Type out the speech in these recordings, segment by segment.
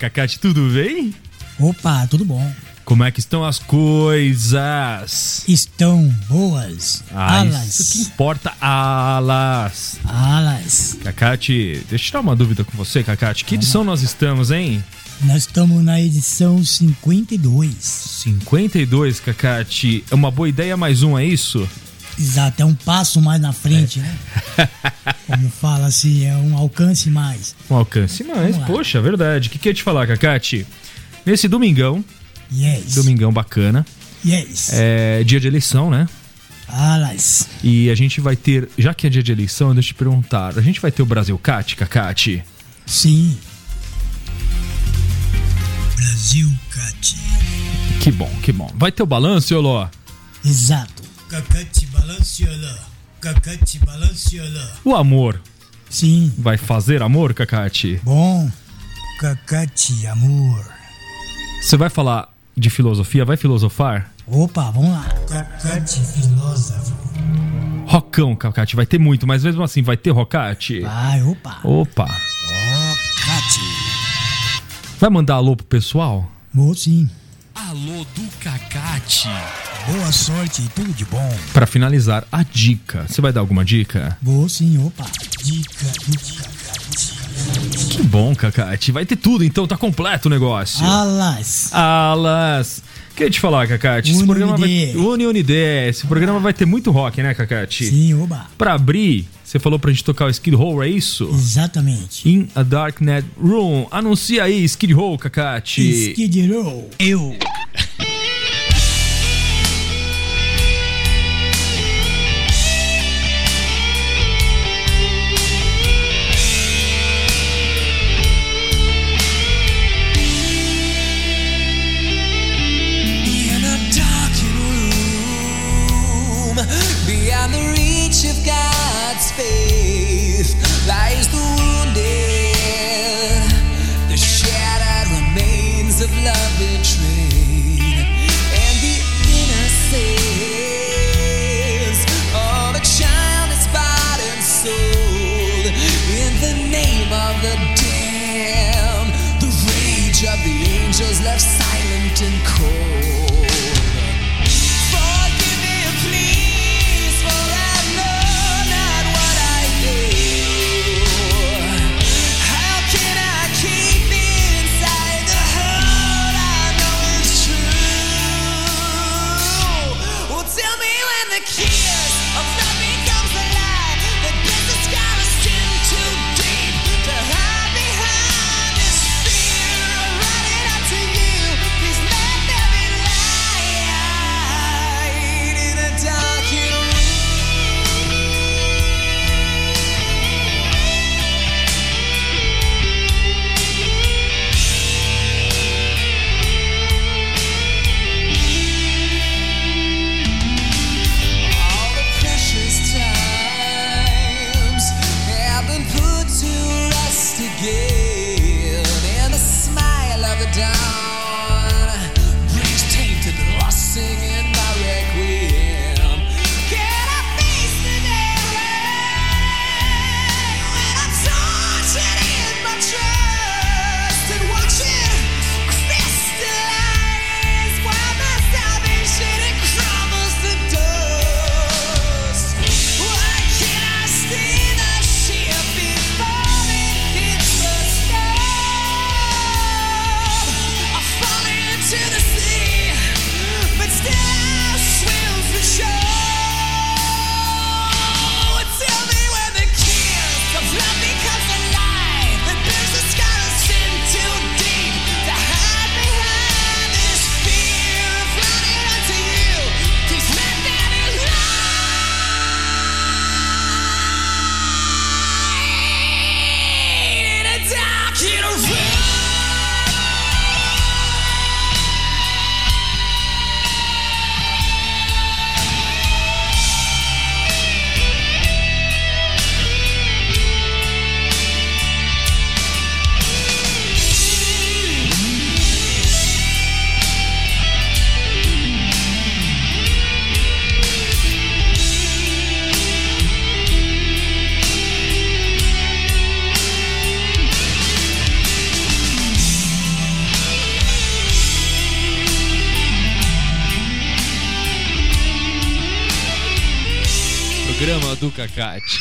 Cacate, tudo bem? Opa, tudo bom. Como é que estão as coisas? Estão boas. Ah, alas. isso que importa, alas. Alas. Cacate, deixa eu tirar uma dúvida com você, Cacate. Que edição nós estamos, hein? Nós estamos na edição 52. 52, Cacate. É uma boa ideia mais um, é isso? Exato, é um passo mais na frente, né? Como fala assim, é um alcance mais. Um alcance mais, poxa, é verdade. O que, que eu ia te falar, Cacate? Nesse domingão, Yes. domingão bacana, Yes. é dia de eleição, né? Alas. E a gente vai ter, já que é dia de eleição, deixa eu te perguntar, a gente vai ter o Brasil Cat, Cacate? Sim. Brasil Cat. Que bom, que bom. Vai ter o balanço, Oló? Exato. Cacate. O amor Sim. vai fazer amor, Cacate? Bom. Cacate amor. Você vai falar de filosofia? Vai filosofar? Opa, vamos lá. Cacate filósofo. Rocão, Cacate, vai ter muito, mas mesmo assim, vai ter rocate? Vai, opa. Opa. Cacate. Vai mandar alô pro pessoal? Vou sim. Alô do Cacate. Boa sorte e tudo de bom. Pra finalizar, a dica. Você vai dar alguma dica? Vou sim, opa. Dica do Cacate. Que bom, Cacate. Vai ter tudo, então tá completo o negócio. Alas. Alas. Queria te falar, Cacate. Esse Uni programa vai. Uni Unidê. Esse programa vai ter muito rock, né, Cacate? Sim, oba. Pra abrir, você falou pra gente tocar o Skid Row, é isso? Exatamente. In a Darknet Room. Anuncia aí, Skid Row, Cacate. Skid Row. Eu. Programa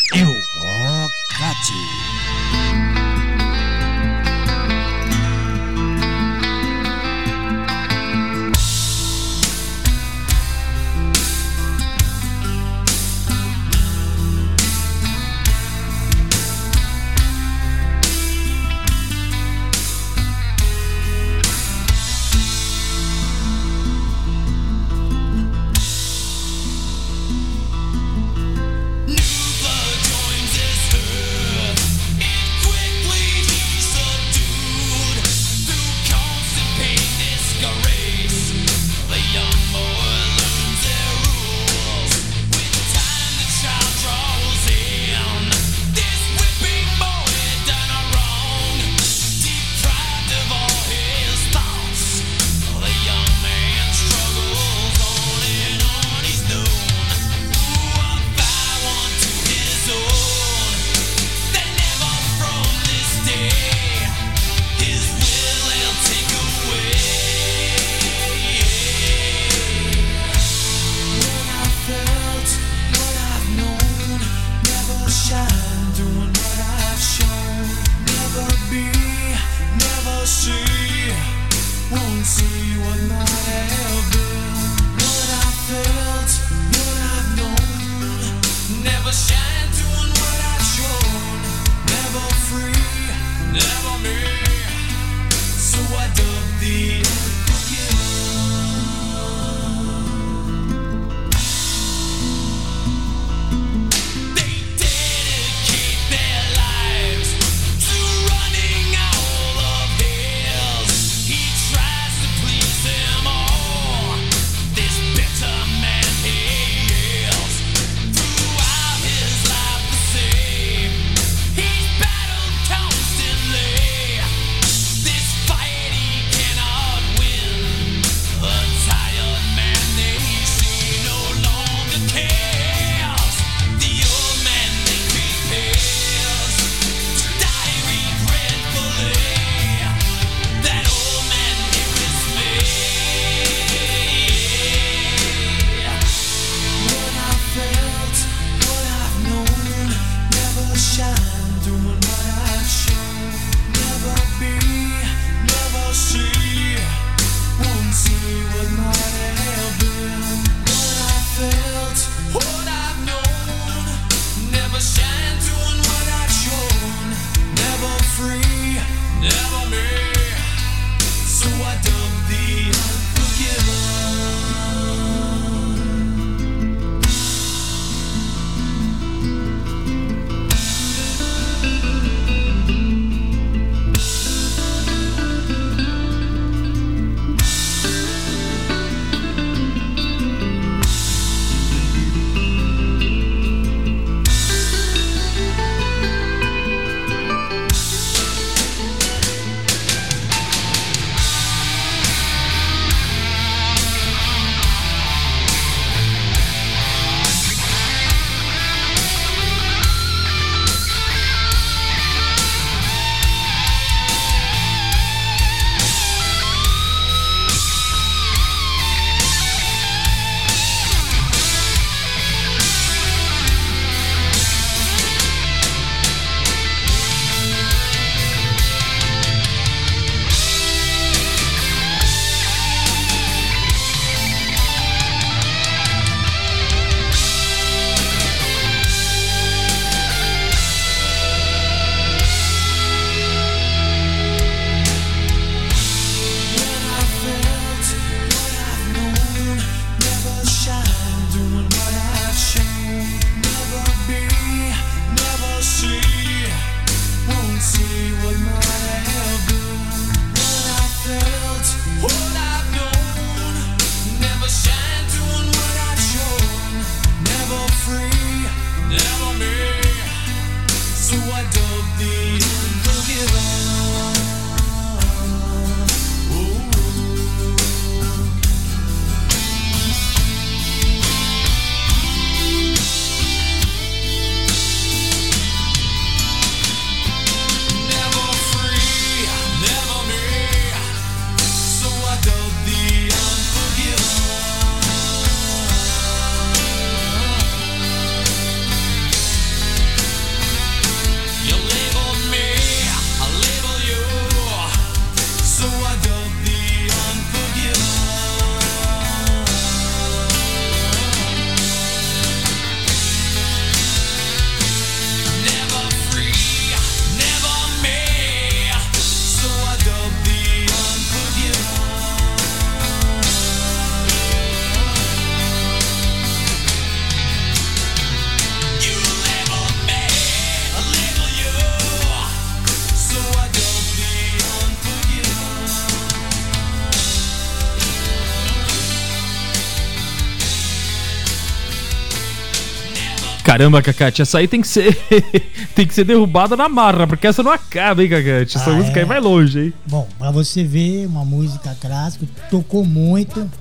Caramba, Cacate, essa aí tem que ser tem que ser derrubada na marra, porque essa não acaba, hein, Cacate? Essa Ah, música é? aí vai longe, hein? Bom, pra você ver, uma música clássica, tocou muito.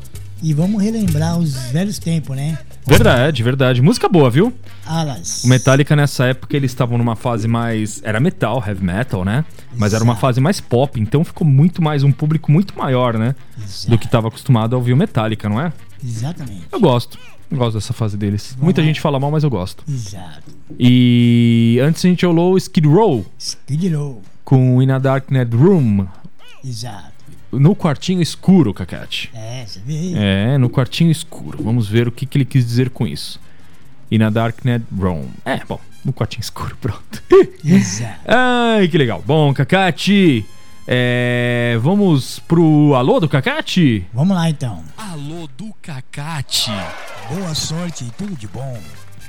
E vamos relembrar os velhos tempos, né? Verdade, verdade. Música boa, viu? Alas. O Metallica nessa época eles estavam numa fase mais. Era metal, heavy metal, né? Mas era uma Exato. fase mais pop, então ficou muito mais. um público muito maior, né? Exato. Do que estava acostumado a ouvir o Metallica, não é? Exatamente. Eu gosto. Eu gosto dessa fase deles. Muita gente fala mal, mas eu gosto. Exato. E antes a gente rolou Skid Row Skid Row. com In a Darknet Room. Exato. No quartinho escuro, Cacate. É, você vê aí. É, no quartinho escuro. Vamos ver o que, que ele quis dizer com isso. In a Darknet Room. É, bom, no quartinho escuro, pronto. Exato. Ai, que legal. Bom, Cacate, é, vamos pro alô do Cacate? Vamos lá então. Alô do Cacate. Boa sorte e tudo de bom.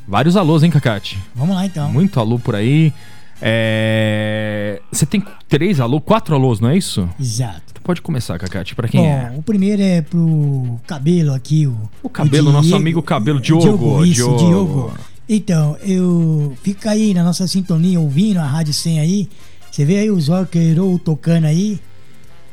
Vários alôs, hein, Cacate? Vamos lá então. Muito alô por aí. É, Você tem três alô, quatro alôs, não é isso? Exato. Tu pode começar, Cacate, pra quem Bom, é? o primeiro é pro cabelo aqui, o. O Cabelo, nosso amigo Cabelo, Diogo, Isso, Diogo. Diogo. Então, eu fica aí na nossa sintonia ouvindo a Rádio 100 aí. Você vê aí os rock and roll tocando aí.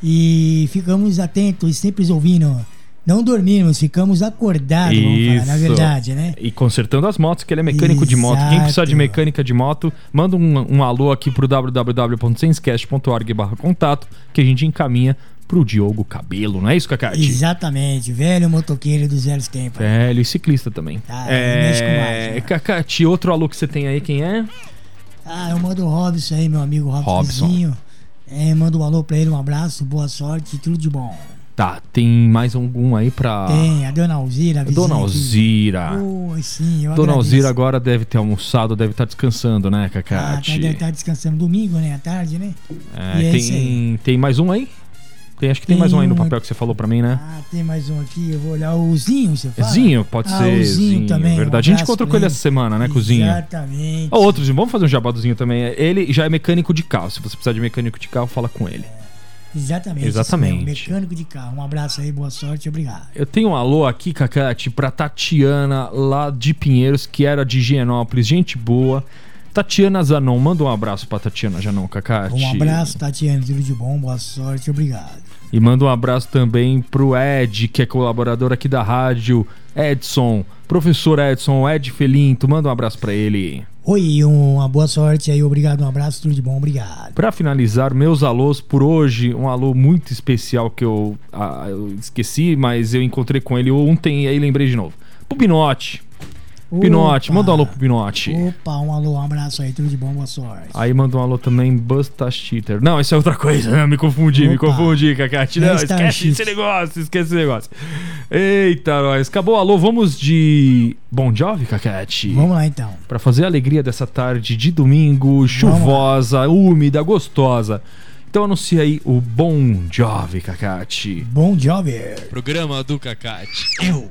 E ficamos atentos, sempre ouvindo. Não dormimos, ficamos acordados, vamos falar, na verdade, né? E consertando as motos, que ele é mecânico de moto. Quem precisar de Exato. mecânica de moto, manda um, um alô aqui pro www.senscast.org barra contato, que a gente encaminha pro Diogo Cabelo, não é isso, Cacate? Exatamente, velho motoqueiro dos velhos tempos. Velho e ciclista também. Ah, mais, é... Cacate, outro alô que você tem aí, quem é? Ah, eu mando o Robson aí, meu amigo Robson. Robsonzinho. É, mando um alô pra ele, um abraço, boa sorte, tudo de bom. Tá, tem mais algum aí pra... Tem a Dona Alzira, a Dona. Alzira. Oi, sim, eu Dona agradeço. Alzira agora deve ter almoçado, deve estar descansando, né, Ah, tá, Cacate? deve estar descansando domingo, né? À tarde, né? É, é tem, tem mais um aí? Tem, acho que tem, Tem mais um aí no um- papel que você falou pra mim, né? Ah, tem mais um aqui, eu vou olhar o Zinho, você fala? Zinho, pode Ah, ser. o Zinho também, um Verdade. a gente encontrou com ele essa semana, né, Cozinho? Exatamente. Ó, outro, vamos fazer um jabá do Zinho também. Ele já é mecânico de carro. Se você precisar de mecânico de carro, fala com ele. Exatamente. Exatamente. mesmo, Mecânico de carro. Um abraço aí, boa sorte, obrigado. Eu tenho um alô aqui, Cacate, pra Tatiana, lá de Pinheiros, que era de Higienópolis. Gente boa. Tatiana Zanon, manda um abraço pra Tatiana Zanon, Cacate. Um abraço, Tatiana, tudo de bom, boa sorte, obrigado. E manda um abraço também pro Ed, que é colaborador aqui da rádio. Edson, professor Edson, Ed Felinto, manda um abraço pra ele. Oi, uma boa sorte aí, obrigado, um abraço, tudo de bom, obrigado. Pra finalizar, meus alôs por hoje, um alô muito especial que eu, ah, eu esqueci, mas eu encontrei com ele ontem e aí lembrei de novo. Pro Pinote. Pinote, manda um alô pro Pinote. Opa, um alô, um abraço aí, tudo de bom, boa sorte. Aí manda um alô também, Busta Cheater. Não, isso é outra coisa, me confundi, me Opa. confundi, Cacate. Não, esquece esse negócio, esquece esse negócio. Eita, nós. Acabou o alô, vamos de Bon Jovi, Cacate? Vamos lá então. Pra fazer a alegria dessa tarde de domingo, chuvosa, úmida, gostosa. Então anuncia aí o Bon Jovi, Cacate. Bom job. Programa do Cacate. Eu.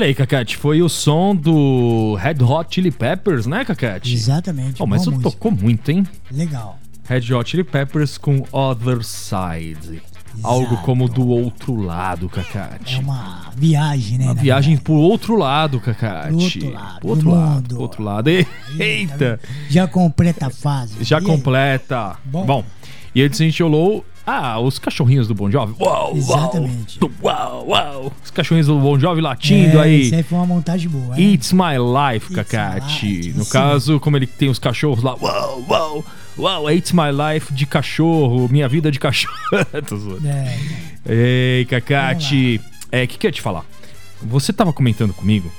Olha aí, Cacate, foi o som do Red Hot Chili Peppers, né, Cacate? Exatamente. Oh, mas isso tocou muito, hein? Legal. Red Hot Chili Peppers com Other Side. Algo como do outro lado, Cacate. É uma viagem, né? Uma viagem verdade. pro outro lado, Cacate. Pro outro lado, Pro outro do lado. Pro outro lado. Eita! Já completa a fase. Já E aí? completa. Bom. Bom. e gente olhou. Ah, os cachorrinhos do Bon Jovi. Uau, Exatamente. Uau, uau. Os cachorrinhos do Bon Jovi latindo É, aí. Isso aí foi uma montagem boa. né? It's My Life, Cacate. No caso, como ele tem os cachorros lá. Uau, uau, uau. It's My Life de cachorro. Minha vida de cachorro. Tô zoando. É, Ei, Cacate. É, o que, que eu ia te falar? Você tava comentando comigo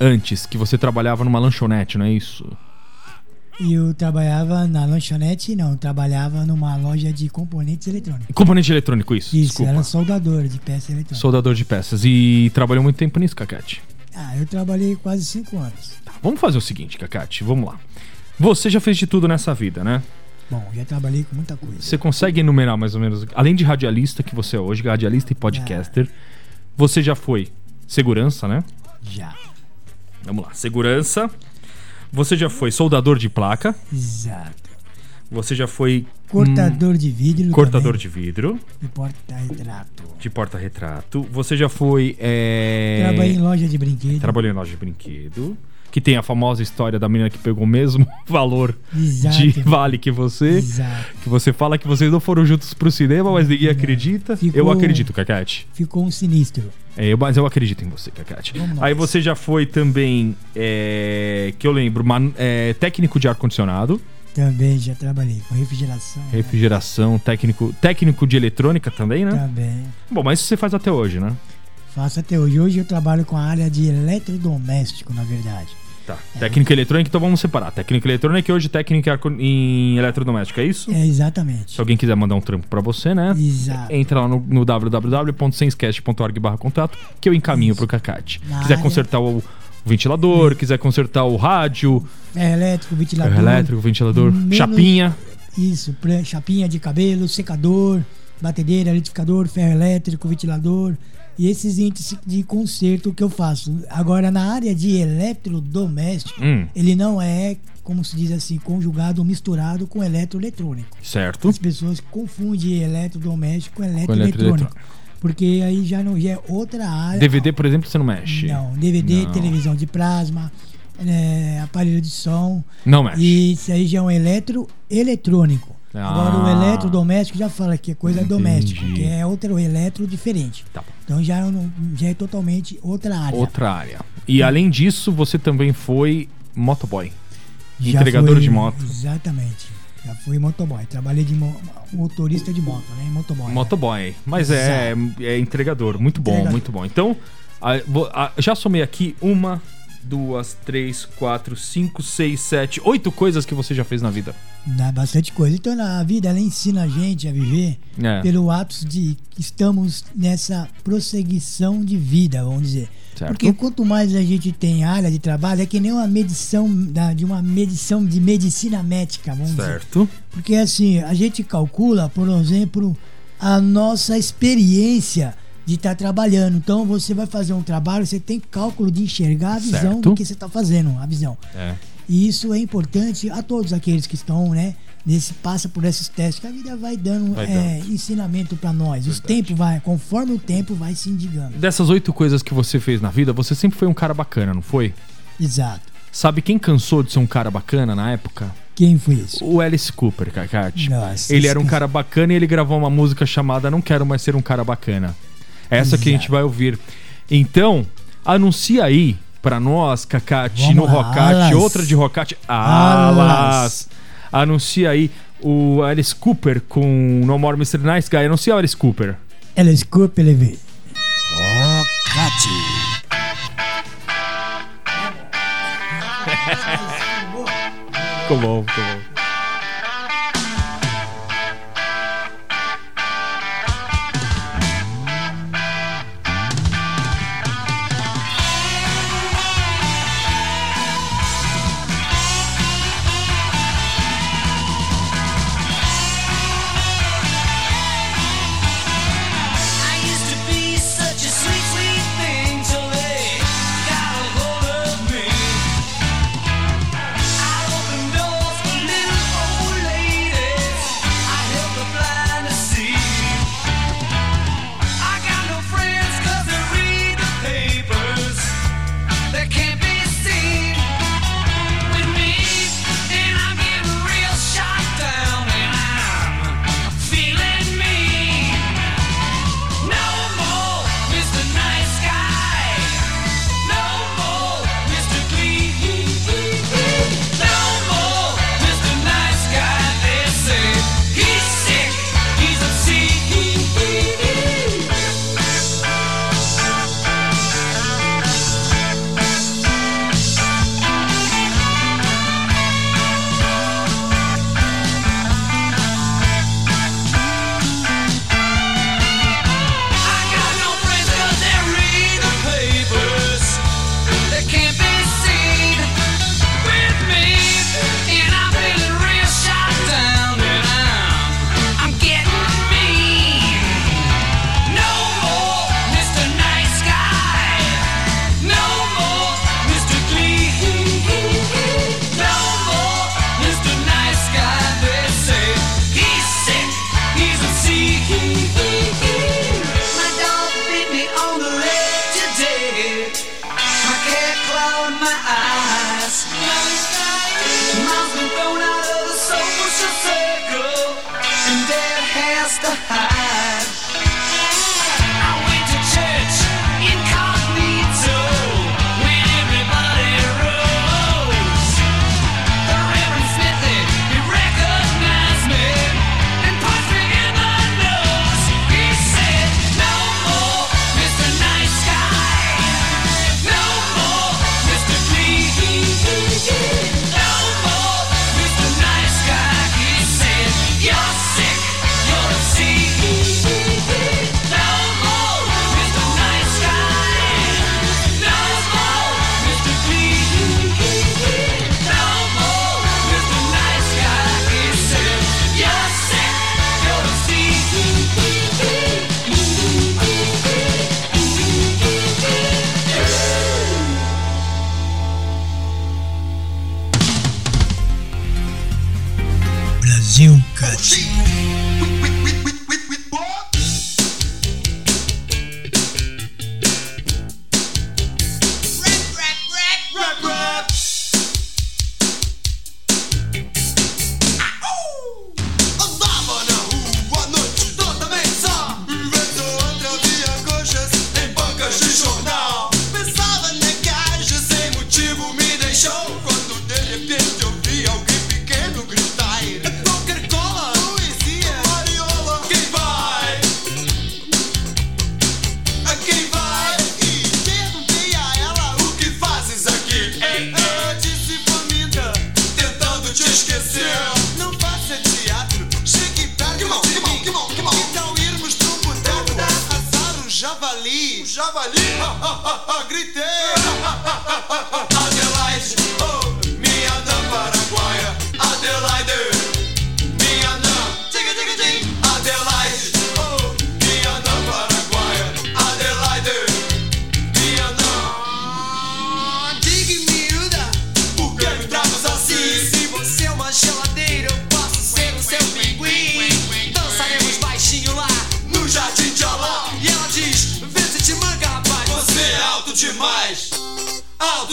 antes que você trabalhava numa lanchonete, não é isso? E eu trabalhava na lanchonete, não, eu trabalhava numa loja de componentes eletrônicos. Componente eletrônico, isso. Isso, desculpa. era soldador de peça eletrônica. Soldador de peças. E trabalhou muito tempo nisso, Cacate. Ah, eu trabalhei quase cinco anos. Tá, vamos fazer o seguinte, Cacate. Vamos lá. Você já fez de tudo nessa vida, né? Bom, já trabalhei com muita coisa. Você consegue enumerar mais ou menos, além de radialista que você é hoje, radialista e podcaster, você já foi segurança, né? Já. Vamos lá, segurança. Você já foi soldador de placa. Exato. Você já foi Cortador de vidro. hum, cortador também, de vidro, de porta-retrato. de porta-retrato. Você já foi. É... Trabalhei em loja de brinquedo. Trabalhou em loja de brinquedo. Que tem a famosa história da menina que pegou o mesmo valor Exato. de vale que você. Exato. Que você fala que vocês não foram juntos pro cinema, mas ninguém acredita. Ficou- Eu acredito, Cacate. Ficou um sinistro. É, eu- mas eu acredito em você, Cacate. Vamos Aí nós. você já foi também, é, que eu lembro, man- é, técnico de ar-condicionado, Também já trabalhei com refrigeração. né? refrigeração, técnico, técnico de eletrônica também, né? Também. Bom, mas isso você faz até hoje, né? Faço até hoje. Hoje eu trabalho com a área de eletrodoméstico, na verdade. Tá. Técnico eletrônica, então vamos separar. Técnico eletrônica e hoje técnico em eletrodoméstico, é isso? É exatamente. Se alguém quiser mandar um trampo pra você, né? Exato. Entra lá no, no www.senscast.org barra contato que eu encaminho pro Cacate. Na quiser área- consertar o ventilador, quiser consertar o rádio, É elétrico, ventilador. ferro elétrico, ventilador, Menos- chapinha. Isso, chapinha de cabelo, secador, batedeira, litificador, ferro elétrico, ventilador. E esses índices de conserto que eu faço. Agora, na área de eletrodoméstico, Hum, ele não é, como se diz assim, conjugado ou misturado com eletroeletrônico. certo. As pessoas confundem eletrodoméstico com eletroeletrônico. Porque aí já não já é outra área. DVD, por exemplo, você não mexe. Não, DVD, Não. televisão de plasma, é, aparelho de som. Não mexe. E isso aí já é um eletroeletrônico. Ah. Agora o eletrodoméstico já fala que é coisa Entendi. doméstica, que é outro eletro diferente. Tá. Então já, é já é totalmente outra área. Outra área. E além disso, você também foi motoboy. Já entregador fui- de moto. Exatamente. Já fui motoboy. Trabalhei de mo- motorista de moto, né? Motoboy. né? Motoboy. Mas é, é entregador. Muito bom, Entregador. muito bom. Então, a- a- já somei aqui uma, duas, três, quatro, cinco, seis, sete, oito coisas que você já fez na vida. Dá bastante coisa. Então na vida ela ensina a gente a viver É. pelo ato de que estamos nessa prosseguição de vida, vamos dizer. Certo. Porque quanto mais a gente tem área de trabalho, é que nem uma medição da- de uma medição de medicina médica, vamos dizer. Certo. Porque assim, a gente calcula, por exemplo, a nossa experiência de estar trabalhando. Então você vai fazer um trabalho, você tem cálculo de enxergar a visão Certo. do que você está fazendo, a visão. É. E isso é importante a todos aqueles que estão, né? Nesse, passa por esses testes, que a vida vai dando, Vai é, ensinamento para nós. Os tempos vai, conforme o tempo vai se indigando. Dessas oito coisas que você fez na vida, você sempre foi um cara bacana, não foi? Exato. Sabe quem cansou de ser um cara bacana na época? Quem foi isso? O Alice Cooper, Cacate. Nossa, ele era um cara bacana e ele gravou uma música chamada Não Quero Mais Ser Um Cara Bacana. Essa que a gente Exato. vai ouvir. Então, anuncia aí pra nós, Cacate, Vamos no Rocate, outra de Rocate. Alas. Anuncia aí o Alice Cooper com No More Mr. Nice Guy. Anuncia o Alice Cooper. Ela escuta, ele vê. Rocate. Ficou bom, ficou bom.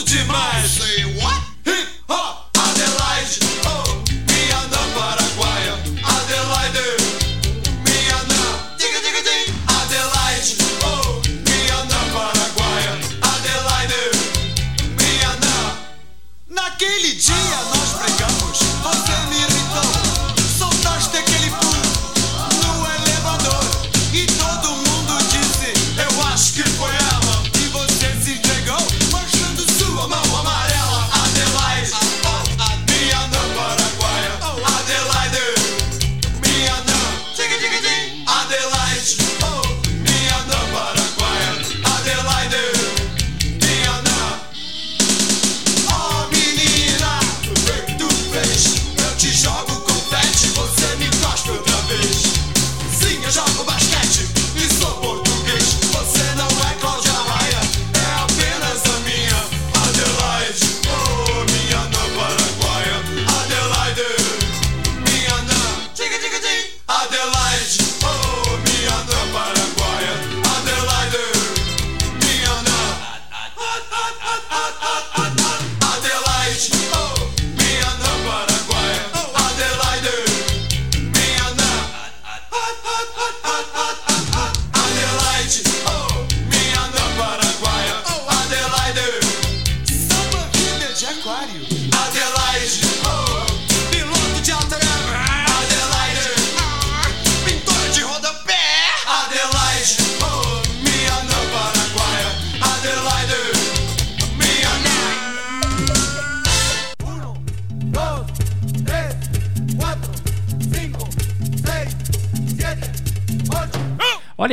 demais. Say what? Hip hop.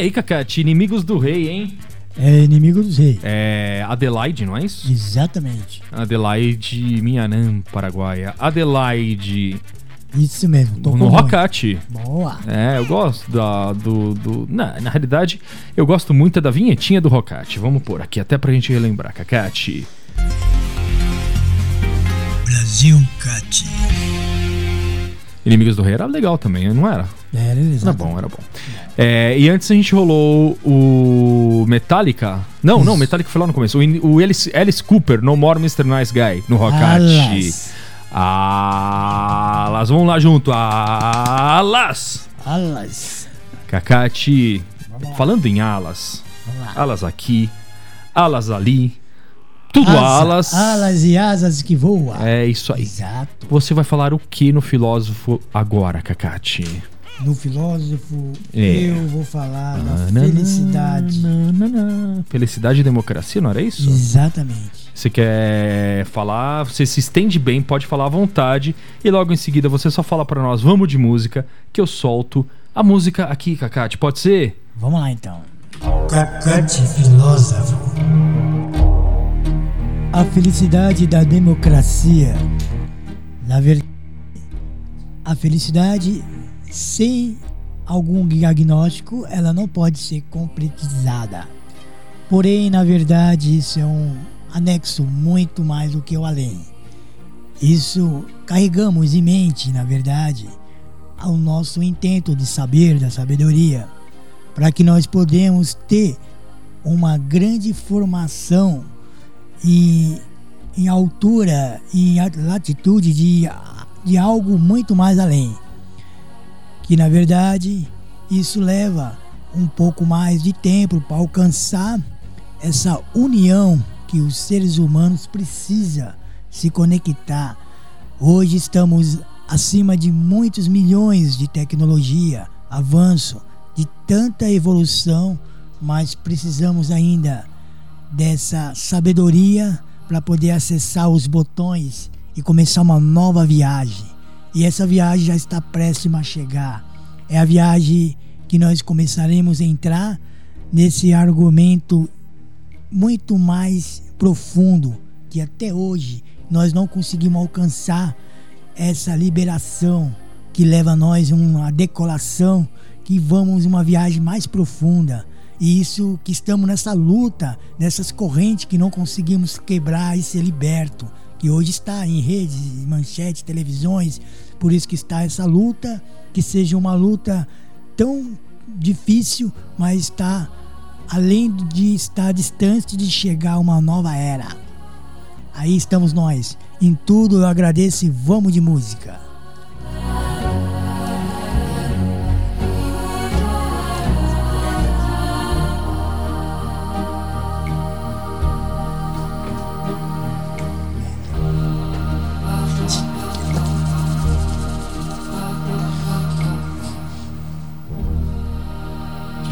aí, Cacate, Inimigos do Rei, hein? É Inimigo do rei. É Adelaide, não é isso? Exatamente. Adelaide, Mianã, Paraguaia. Adelaide. Isso mesmo, tô No Rocate. Boa. É, eu gosto da, do. do na, na realidade, eu gosto muito da vinhetinha do Rocate. Vamos pôr aqui até pra gente relembrar, Cacate. Brasil Cate. Inimigos do Rei era legal também, não era? É, era, exato. Bom, era bom. É, e antes a gente rolou o Metallica. Não, não, Metallica foi lá no começo. O, o Alice, Alice Cooper, No More Mr. Nice Guy, no Rockati. Alas, vamos lá junto. Alas! Alas. Cacate. Falando em alas. Alas aqui, alas ali. Tudo Asa, alas. Alas e asas que voam. É isso aí. Exato. Você vai falar o que no filósofo agora, Cacate? No filósofo, É. eu vou falar da Nananã, felicidade. nananã. Felicidade e democracia, não era isso? Exatamente. Você quer falar, você se estende bem, pode falar à vontade. E logo em seguida você só fala pra nós, vamos de música, que eu solto a música aqui, Cacate. Pode ser? Vamos lá então. Cacate filósofo. A felicidade da democracia. Na verdade, a felicidade sem algum diagnóstico, ela não pode ser concretizada. Porém, na verdade, isso é um anexo muito mais do que o além. Isso carregamos em mente, na verdade, ao nosso intento de saber da sabedoria, para que nós podemos ter uma grande formação e em altura e latitude de, de algo muito mais além. Que na verdade isso leva um pouco mais de tempo para alcançar essa união que os seres humanos precisam se conectar. Hoje estamos acima de muitos milhões de tecnologia, avanço, de tanta evolução, mas precisamos ainda dessa sabedoria para poder acessar os botões e começar uma nova viagem. E essa viagem já está próxima a chegar. É a viagem que nós começaremos a entrar nesse argumento muito mais profundo que até hoje nós não conseguimos alcançar essa liberação que leva a nós uma decolação que vamos uma viagem mais profunda e isso que estamos nessa luta nessas correntes que não conseguimos quebrar e ser liberto que hoje está em redes manchetes televisões por isso que está essa luta que seja uma luta tão difícil mas está além de estar distante de chegar uma nova era. Aí estamos nós. Em tudo eu agradeço e vamos de música.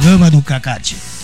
Programa do Cacate.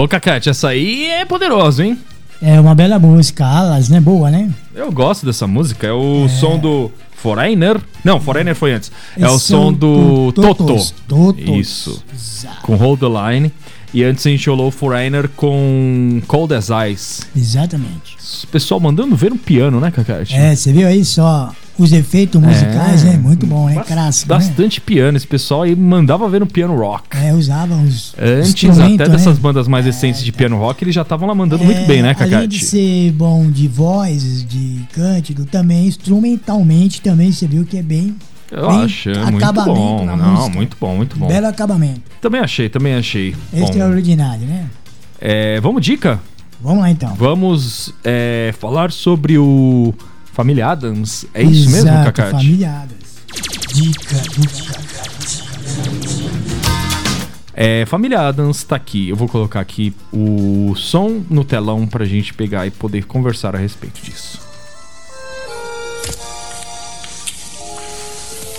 Ô, Cacate, essa aí é poderosa, hein? É uma bela música, Alas, né? Boa, né? Eu gosto dessa música. É o som do Foreigner. Não, Foreigner foi antes. É, o Esse som do Toto. Totos. Isso. Exato. Com Hold the Line. E antes a gente rolou o Foreigner com Cold as Ice. Exatamente. O pessoal mandando ver um piano, né, Cacate? É, você viu aí só os efeitos musicais, É. né? Muito bom, né? Clássico, né? Bastante piano. Esse pessoal aí mandava ver no piano rock. É, usavam os Antes instrumentos, até dessas né? bandas mais recentes de piano rock, eles já estavam lá mandando muito É, bem, né, Além de Cacate? ser bom de voz, de cântico, também instrumentalmente também você viu que é bem, Eu bem acho, é muito acabamento bom. Não, música. muito bom, muito bom. belo acabamento. Também achei, também achei. Bom, Extraordinário, né? é, vamos dica? Vamos lá então. Vamos é, falar sobre o Família Adams. É isso mesmo, Exato, Cacate? Família Adams. Dica do Cacate. É, Família Adams tá aqui. Eu vou colocar aqui o som no telão pra gente pegar e poder conversar a respeito disso.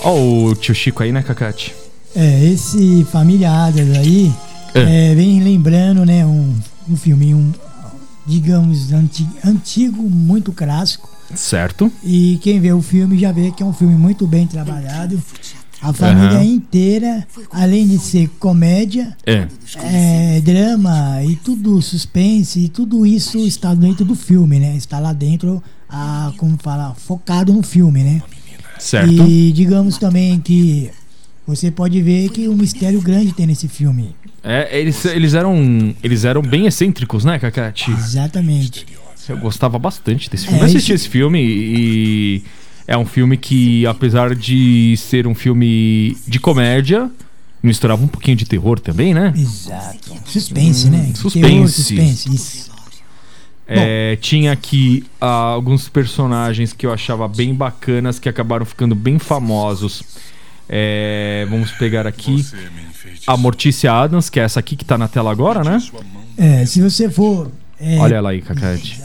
Ó o tio Chico aí, né, Cacate? É, esse Família Adams aí, É. é, vem lembrando, né, um, um filminho, um, digamos, anti, antigo, muito clássico. Certo? E quem vê o filme já vê que é um filme muito bem trabalhado. A família Aham. inteira, além de ser comédia, É. é, drama e tudo suspense e tudo isso está dentro do filme, né? Está lá dentro, a, como fala, focado no filme, né? Certo? E digamos também que você pode ver que um mistério grande tem nesse filme. É, eles, eles eram. Eles eram bem excêntricos, né, Cacate? Exatamente. Eu gostava bastante desse filme. É, eu assisti esse- esse filme e é um filme que, apesar de ser um filme de comédia, misturava um pouquinho de terror também, né? Exato. Suspense, né? suspense. Terror, suspense. Isso. É, tinha aqui ah, alguns personagens que eu achava bem bacanas, que acabaram ficando bem famosos. É, vamos pegar aqui a Mortícia Adams, que é essa aqui que tá na tela agora, né? É, se você for. é, Olha ela aí, Cacate.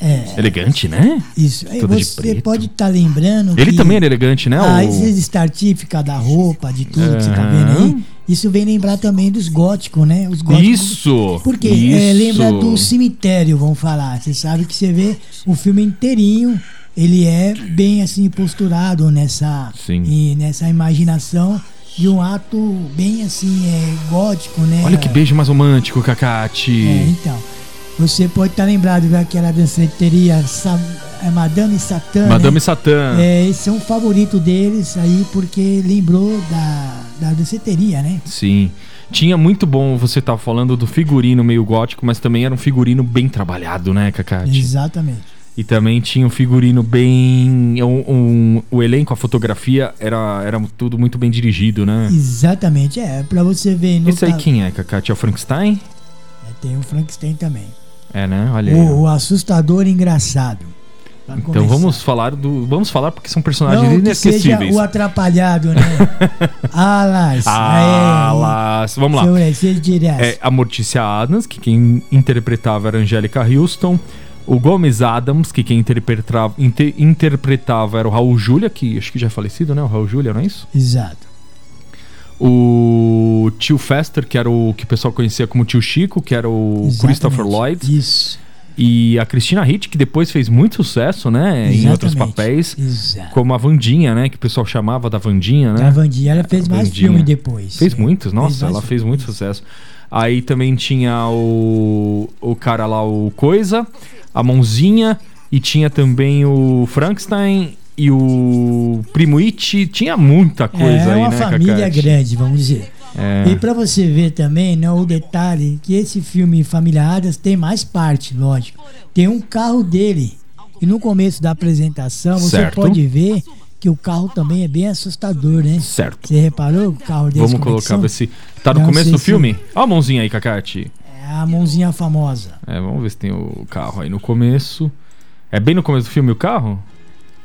É, Elegante, né? isso. De você pode estar lembrando. Ele também era elegante, né? A o- esses artífica da roupa, de tudo que você tá vendo aí, isso vem lembrar também dos góticos, né? Os góticos. Isso! Porque isso. é, lembra do cemitério, vamos falar. Você sabe que você vê o filme inteirinho, ele é bem assim posturado nessa, e nessa imaginação de um ato bem assim é, gótico, né? Olha que beijo mais romântico, Cacate. É, então. Você pode estar lembrado daquela danceteria Sa- é, Madame Satã. né? Madame Satã. É, esse é um favorito deles aí porque lembrou da, da danceteria, né? Sim. Tinha muito bom, você tava falando do figurino meio gótico, mas também era um figurino bem trabalhado, né, Cacate? Exatamente. E também tinha um figurino bem. Um, um- o elenco, a fotografia era, era tudo muito bem dirigido, né? Exatamente. É, pra você ver. Esse aí quem é, Cacate? É o Frankenstein? É, tem o Frankenstein também. É, né? Olha aí. O, o assustador engraçado. Então começar. vamos falar do. Vamos falar porque são personagens Não que seja inesquecíveis. o atrapalhado, né? Alas. Ah, lá. Vamos lá. É a Mortícia Adams, que quem interpretava era a Angélica Houston. O Gomes Adams, que quem interpretava, inte- interpretava era o Raul Júlia, que acho que já é falecido, né? O Raul Júlia, não é isso? Exato. O tio Fester, que era o que o pessoal conhecia como tio Chico, que era o Exatamente. Christopher Lloyd. Isso. E a Christina Ricci, que depois fez muito sucesso, né? Em outros Exatamente. papéis. Exato. Como a Vandinha, né? Que o pessoal chamava da Vandinha, né? A Vandinha, ela fez mais Vandinha. filme depois. Fez muitos, nossa, mais ela fez muito sucesso. Aí também tinha o, o cara lá, o Coisa, a Mãozinha, e tinha também o Frankenstein e o Primo It. Tinha muita coisa é aí, uma né, família Cacate? grande, vamos dizer. É. E pra você ver também, né, o detalhe que esse filme Família Adams tem mais parte, lógico. Tem um carro dele. E no começo da apresentação, você Certo. pode ver que o carro também é bem assustador, né? Certo. Você reparou o carro desse Vamos é colocar são? ver se. Tá no Não começo do se- filme? Olha a mãozinha aí, Cacate. É a mãozinha famosa. É, vamos ver se tem o carro aí no começo. É bem no começo do filme o carro?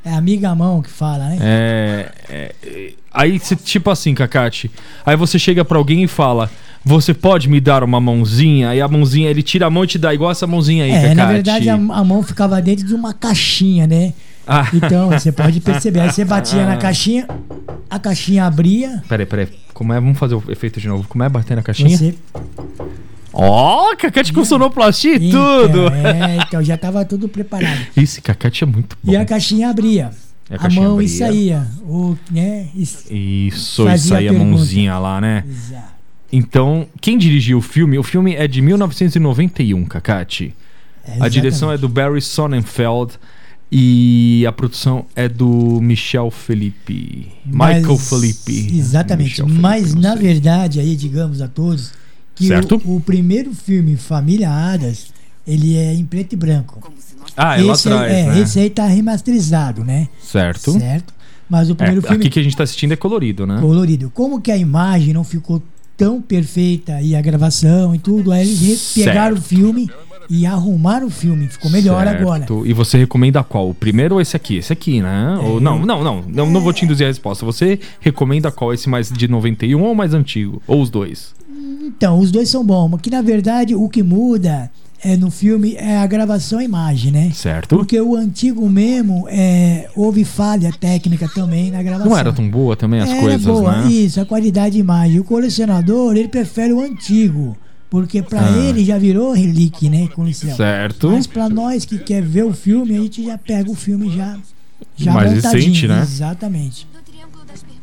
É a amiga mão que fala, né? É. é, é, aí, cê, tipo assim, Cacate. Aí você chega pra alguém e fala: Você pode me dar uma mãozinha? Aí a mãozinha, ele tira a mão e te dá igual essa mãozinha aí, É, Cacate. na verdade a, a mão ficava dentro de uma caixinha, né? Ah, Então você pode perceber. Aí você batia na caixinha, a caixinha abria, peraí, peraí. Como é? Vamos fazer o efeito de novo. Como é bater na caixinha? você. Ó, Cacate com sonoplastia e tudo! Então, é, então já tava tudo preparado. Esse Cacate é muito bom. E a caixinha abria. E a A, mão abria. e saía. O, né? Isso. Isso, isso aí, a mãozinha lá, né? Exato. Então, quem dirigiu o filme? O filme é de 1991, Cacate. É, A direção é do Barry Sonnenfeld e a produção é do Michel Felipe. Michael Mas- Felipe. Exatamente. Felipe, Mas na sei. verdade, aí, digamos a todos, que Certo. o, o primeiro filme, Família Adas, ele é em preto e branco. Ah, é lá atrás, é, né? esse aí tá remasterizado, né? Certo. Certo? Mas o É, primeiro filme aqui que a gente tá assistindo é colorido, né? colorido. Como que a imagem não ficou tão perfeita e a gravação e tudo, aí eles pegaram o filme e arrumaram o filme. Ficou melhor Certo. agora. E você recomenda qual? O primeiro ou esse aqui? Esse aqui, né? Ou, não, não, não, não. Não vou te induzir a resposta. Você recomenda qual? Esse mais de 91 ou mais antigo? Ou os dois? Então, os dois são bons, mas que na verdade o que muda é no filme é a gravação e a imagem, né? Certo. Porque o antigo mesmo é, houve falha técnica também na gravação. Não era tão boa também as Era coisas, boa, né? Isso, a qualidade de imagem. O colecionador, ele prefere o antigo. Porque pra Ah. ele já virou relíquia, né? Com licença. Certo. Mas pra nós que quer ver o filme, a gente já pega o filme já, já Mais recente, né? Exatamente.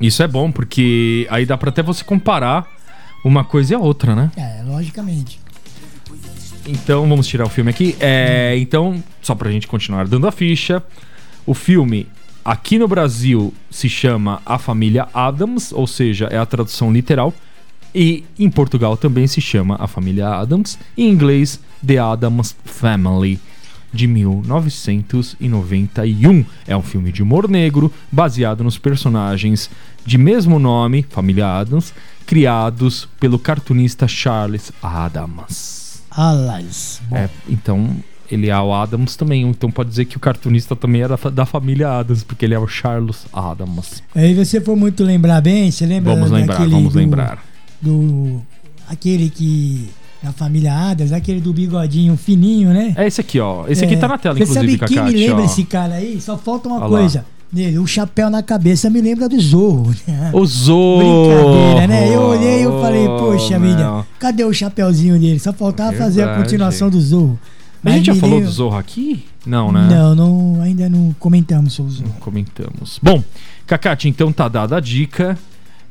Isso é bom, porque aí dá pra até você comparar uma coisa e a outra, né? É, logicamente. Então, vamos tirar o filme aqui. É, então, só pra gente continuar dando a ficha, o filme aqui no Brasil se chama A Família Adams, ou seja, é a tradução literal. E em Portugal também se chama A Família Adams. Em inglês, The Adams Family, de 1991. É um filme de humor negro, baseado nos personagens de mesmo nome, Família Adams, criados pelo cartunista Charles Adams. Alas. É, então ele é o Adams também, então pode dizer que o cartunista também era da família Adams, porque ele é o Charles Adams. Aí você for muito lembrar bem, você lembra Vamos lembrar, daquele vamos do- lembrar. Do. Aquele que. Da família Adams, aquele do bigodinho fininho, né? É esse aqui, ó. Esse aqui É, tá na tela, Você inclusive, sabe quem me lembra ó. esse cara aí? Só falta uma Olha lá. coisa. Nele, o chapéu na cabeça me lembra do Zorro. O Zorro! Brincadeira, né? Eu olhei e falei, poxa meu. vida, cadê o chapéuzinho dele? Só faltava fazer a Verdade. continuação do Zorro. A gente Mas já falou do Zorro aqui? Não, né? Não, não, ainda não comentamos sobre o Zorro. Comentamos. Bom, Cacate, então tá dada a dica.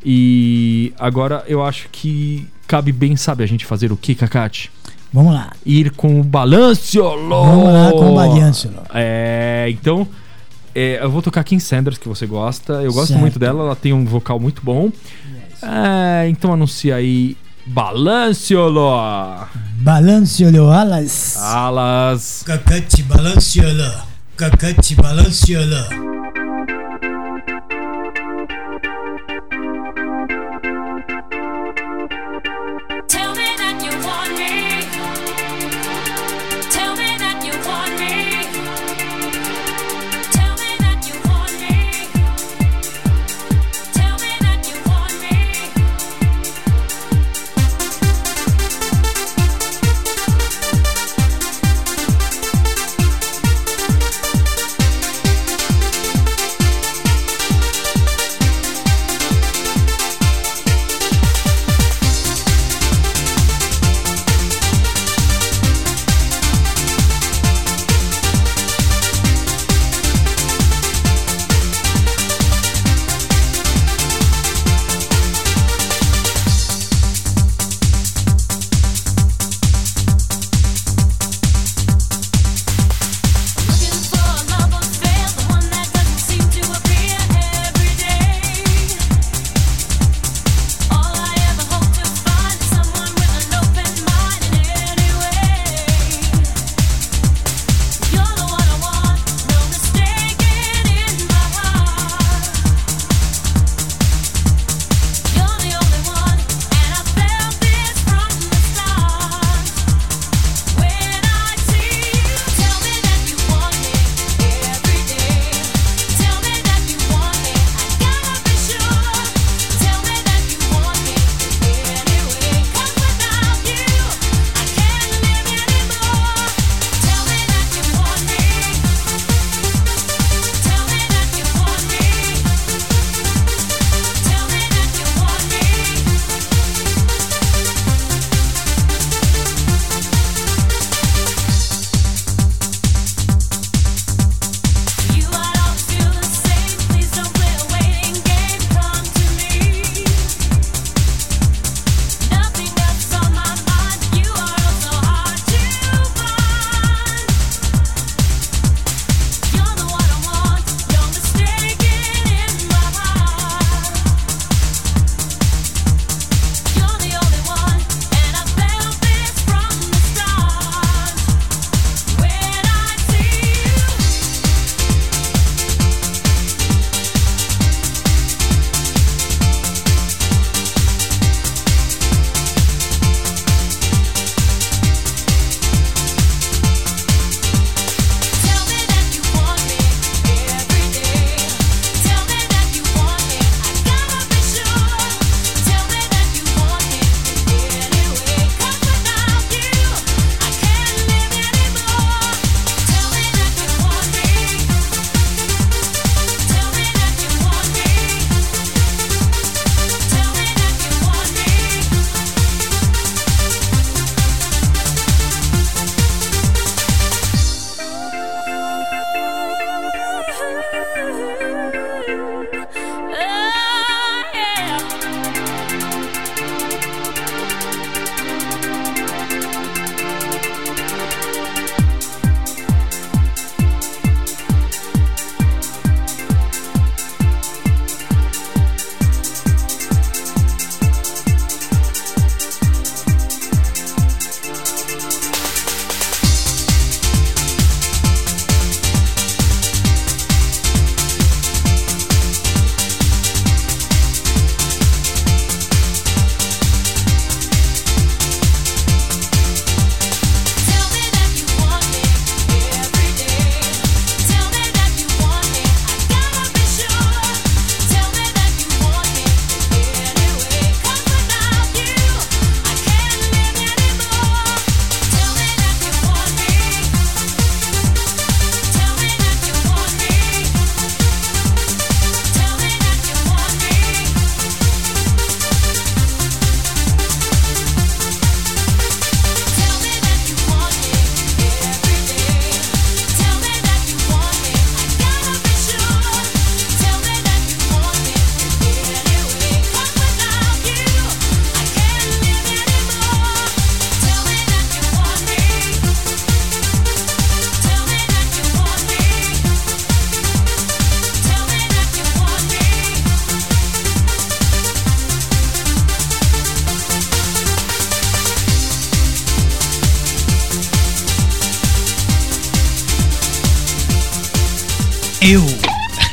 E agora eu acho que cabe bem, sabe, a gente fazer o que, Cacate? Vamos lá. Ir com o Balanciolo! Vamos lá com o Balanciolo. É, então, é, eu vou tocar Kim Sanders, que você gosta. Eu gosto Certo. muito dela, ela tem um vocal muito bom. É, então anuncia aí Balanciolo! Balanceolho alas. Alas! Cacate balanciola. Cacate balanciola.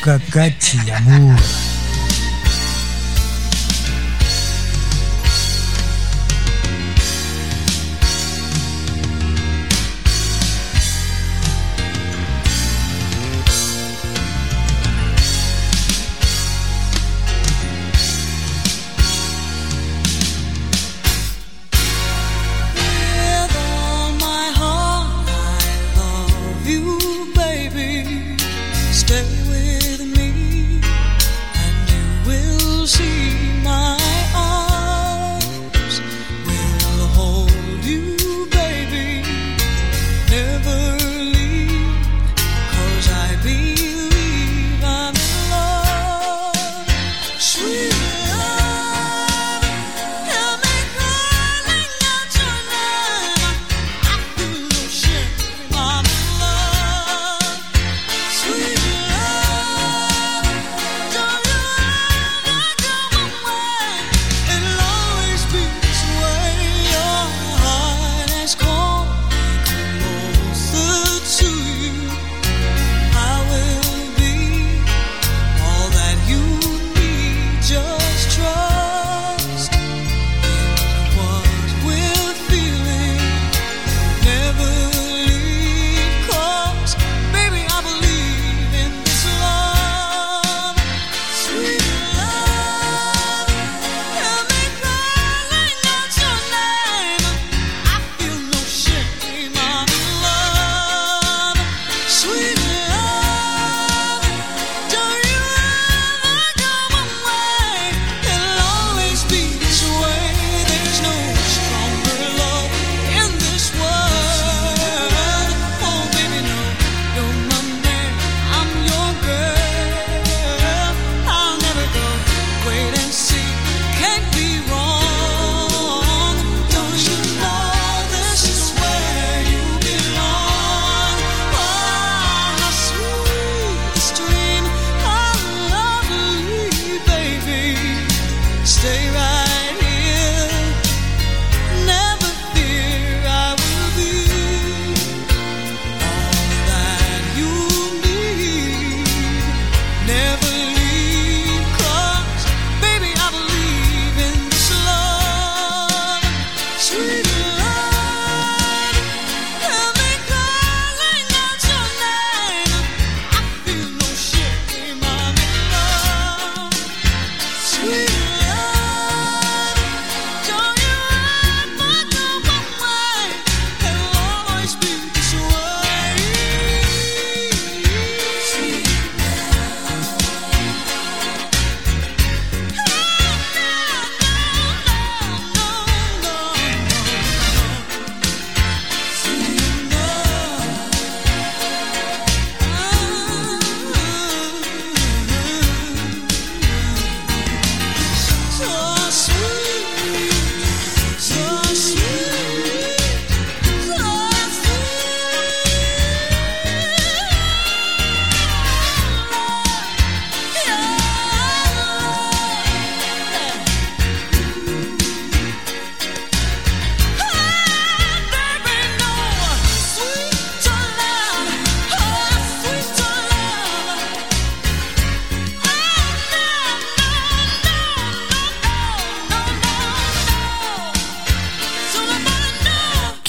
Cacate,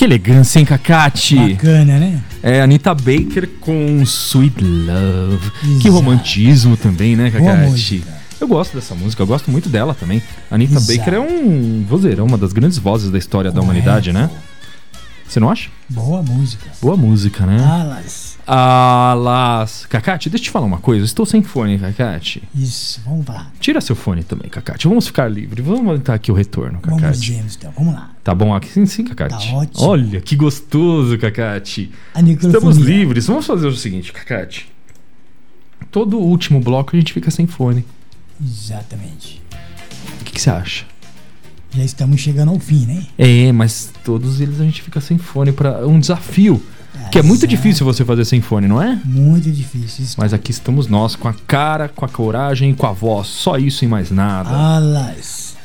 elegância, hein, Cacate? Bacana, né? É, Anitta Baker com Sweet Love. Que Exato. romantismo também, né, Cacate? Eu gosto dessa música, eu gosto muito dela também. Anitta Exato. Baker é um vozeirão, uma das grandes vozes da história da humanidade, né? Você não acha? Boa música. Boa música, né? Alas. Alas. Cacate, deixa eu te falar uma coisa. Estou sem fone, Cacate. Isso, vamos lá. Tira seu fone também, Cacate. Vamos ficar livre. Vamos aumentar aqui o retorno, Vamos Cacate. ver, então. Vamos lá. Tá bom aqui? Sim, sim, Cacate. Tá ótimo. Olha, que gostoso, Cacate. Estamos livres. Vamos fazer o seguinte, Cacate. Todo último bloco a gente fica sem fone. Exatamente. O que, que você acha? Já estamos chegando ao fim, né? É, mas todos eles a gente fica sem fone para um desafio. Que é muito Exato. difícil você fazer sem fone, não é? Muito difícil. Isso. Mas aqui estamos nós, com a cara, com a coragem e com a voz. Só isso e mais nada. Alas.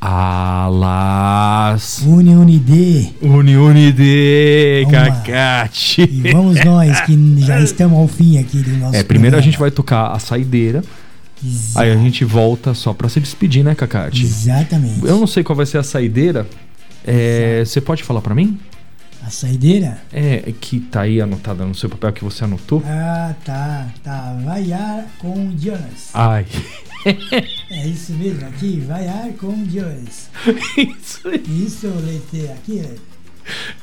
Alas. Uni Unide. Uni Unide, lá. Cacate. E vamos nós que já estamos ao fim aqui do nosso É, primeiro a programa. gente vai tocar a saideira. Exa- Aí a gente volta só pra se despedir, né, Cacate? Exatamente. Eu não sei qual vai ser a saideira. É, você pode falar pra mim? A saideira? É, que tá aí anotada no seu papel que você anotou. Ah, tá. Tá. Vaiar com Jonas. Ai. É isso mesmo aqui. Vaiar com Jonas. Isso aí. Isso, Leite. Aqui, é.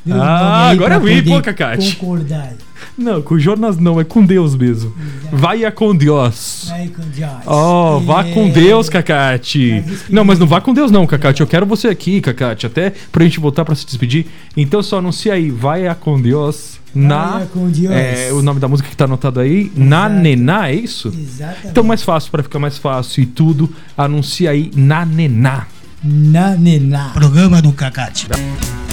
Dê um Ah, agora eu vi, pô, Cacate. Concordar. Não, com Jonas não, é com Deus mesmo. Vai com Deus. Vai com Jonas. Oh, vá com É. Deus, Cacate. Mas Não, mas não vá com Deus não, Cacate. Eu quero você aqui, Cacate, até pra gente voltar pra se despedir. Então só anuncia aí, vai a com Deus na Vai com Deus. é, o nome da música que tá anotado aí, na Exato. Nená, é isso? Exatamente. Então mais fácil pra ficar mais fácil e tudo, anuncia aí na Nená. Na Nená. Programa do Cacate. I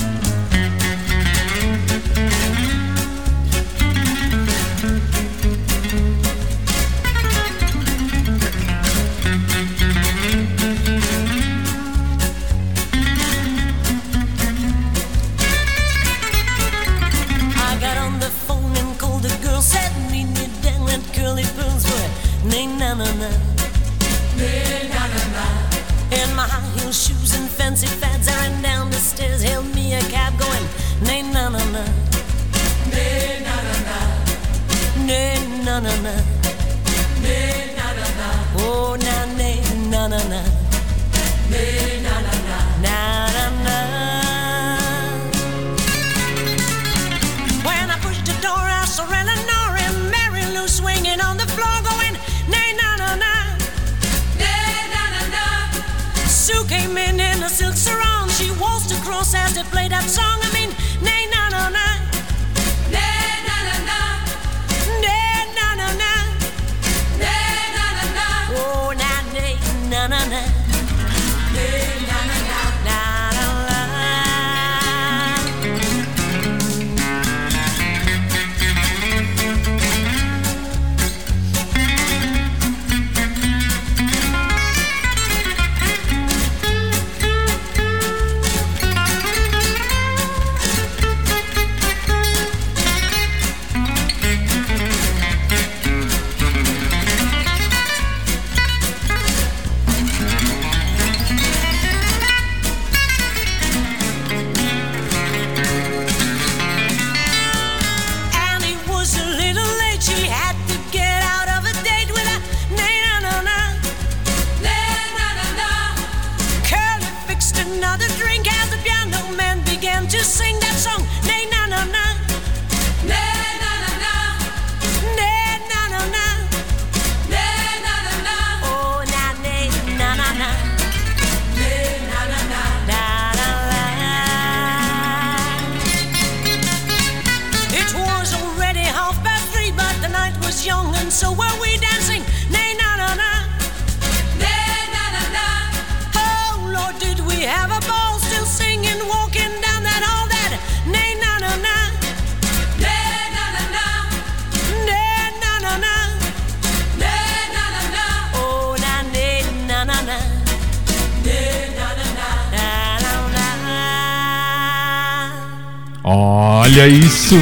Olha isso.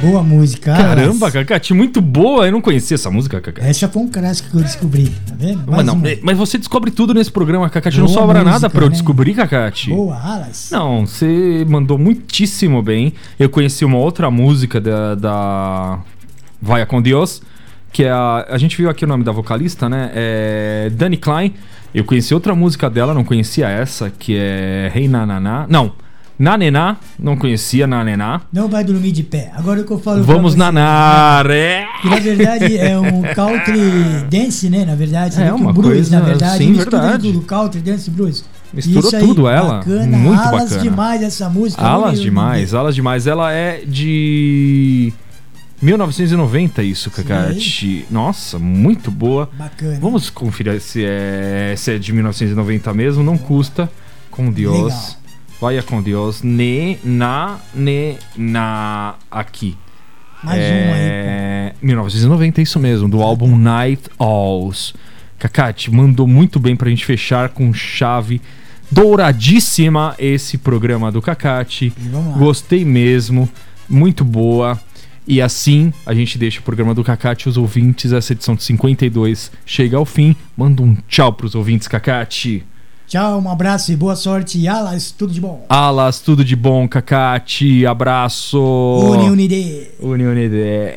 Boa música. Caramba. Cacate, muito boa. Eu não conhecia essa música, Cacate. Essa foi um clássico que eu descobri, tá vendo? Mas, não, uma. mas você descobre tudo nesse programa, Cacate. Não sobra nada música, pra eu né? descobrir, Cacate. Boa, Alas. Não, você mandou muitíssimo bem. Eu conheci uma outra música da, da Vai com Deus, que é a. A gente viu aqui o nome da vocalista, né? É Dani Klein. Eu conheci outra música dela, não conhecia essa, que é Rei hey Nananá. Não, Nanená, não conhecia Nanená. Não vai dormir de pé. Agora o que eu falo pra Vamos você, nanar, é. Que na verdade é um country dance, né? Na verdade, É, uma blues, coisa- na verdade, sim, mistura verdade. tudo, country, dance, blues. Misturou aí, tudo ela, Bacana, muito alas bacana. demais essa música. Alas demais, alas demais. Ela é de 1990 isso, Cacate. Nossa, muito boa. Bacana. Vamos conferir se é, se é de 1990 mesmo. Não custa. Com Deus. Legal. Vai com Deus. Ne, na, ne, na. Aqui. Mais uma aí, é, 1990, isso mesmo. Do álbum Night Owls. Cacate, mandou muito bem pra gente fechar com chave douradíssima esse programa do Cacate. Gostei mesmo, muito boa. E assim a gente deixa o programa do Cacate, os ouvintes, essa edição de 52 chega ao fim. Manda um tchau pros ouvintes, Cacate. Tchau, um abraço e boa sorte. Alas, tudo de bom. Alas, tudo de bom, Cacate. Abraço. Uni, unide. Uni, unide.